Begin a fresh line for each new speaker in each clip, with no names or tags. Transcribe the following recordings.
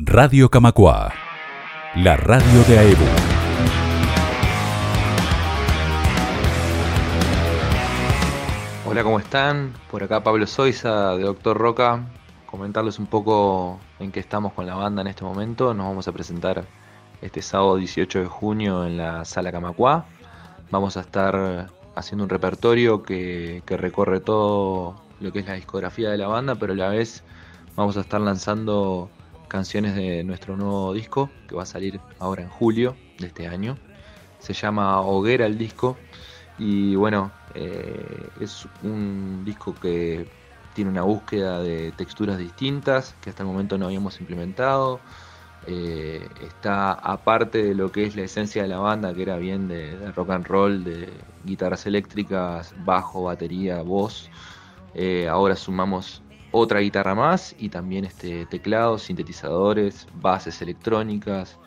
Radio Camacua, la radio de AEBU.
Hola, ¿cómo están? Por acá Pablo Soiza de Doctor Roca. Comentarles un poco en qué estamos con la banda en este momento. Nos vamos a presentar este sábado 18 de junio en la Sala Camacua. Vamos a estar haciendo un repertorio que, que recorre todo lo que es la discografía de la banda, pero a la vez vamos a estar lanzando canciones de nuestro nuevo disco que va a salir ahora en julio de este año. Se llama Hoguera el disco y bueno, eh, es un disco que tiene una búsqueda de texturas distintas que hasta el momento no habíamos implementado. Eh, está aparte de lo que es la esencia de la banda, que era bien de, rock and roll, de guitarras eléctricas, bajo, batería, voz. Eh, ahora sumamos otra guitarra más y también este, teclados, sintetizadores, bases electrónicas,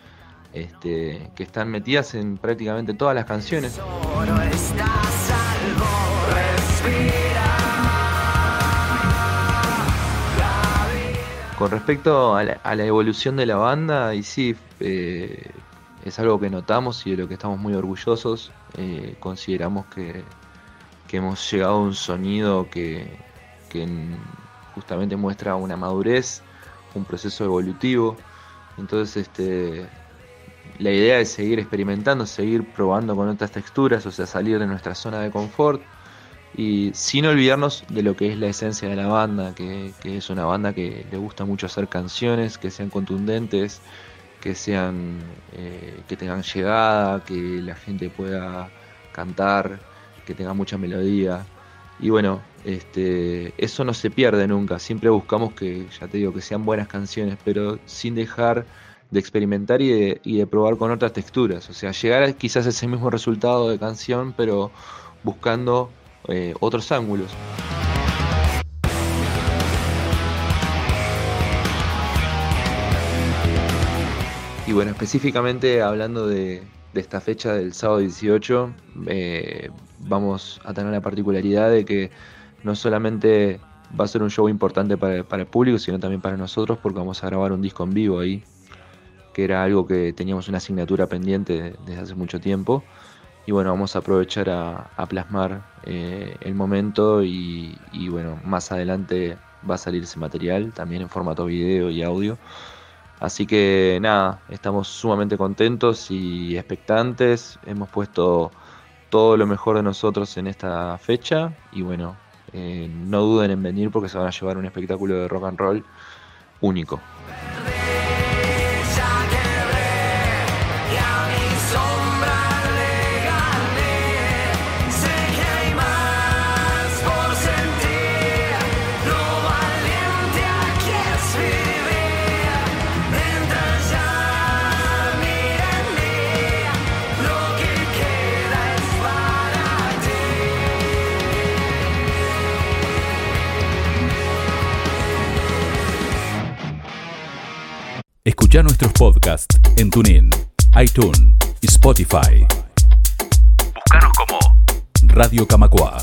este, que están metidas en prácticamente todas las canciones. Con respecto a la, evolución de la banda, y sí, eh, es algo que notamos y de lo que estamos muy orgullosos. Eh, consideramos que, hemos llegado a un sonido que, que justamente muestra una madurez, un proceso evolutivo. Entonces, este, la idea es seguir experimentando, seguir probando con otras texturas, o sea, salir de nuestra zona de confort y sin olvidarnos de lo que es la esencia de la banda, que, es una banda que le gusta mucho hacer canciones que sean contundentes, que sean eh, que tengan llegada, que la gente pueda cantar, que tenga mucha melodía. Y bueno, este, eso no se pierde nunca, siempre buscamos que, ya te digo, que sean buenas canciones, pero sin dejar de experimentar y de, probar con otras texturas. O sea, llegar a quizás ese mismo resultado de canción, pero buscando eh, otros ángulos. Y bueno, específicamente hablando de, esta fecha del sábado 18, eh, vamos a tener la particularidad de que no solamente va a ser un show importante para, el público, sino también para nosotros, porque vamos a grabar un disco en vivo ahí, que era algo que teníamos una asignatura pendiente desde hace mucho tiempo. Y bueno, vamos a aprovechar a, plasmar eh, el momento y, bueno, más adelante va a salir ese material también en formato video y audio. Así que nada, estamos sumamente contentos y expectantes. Hemos puesto todo lo mejor de nosotros en esta fecha y bueno, eh, no duden en venir porque se van a llevar un espectáculo de rock and roll único.
Escucha nuestros podcasts en TuneIn, iTunes y Spotify. Búscanos como Radio Camacua.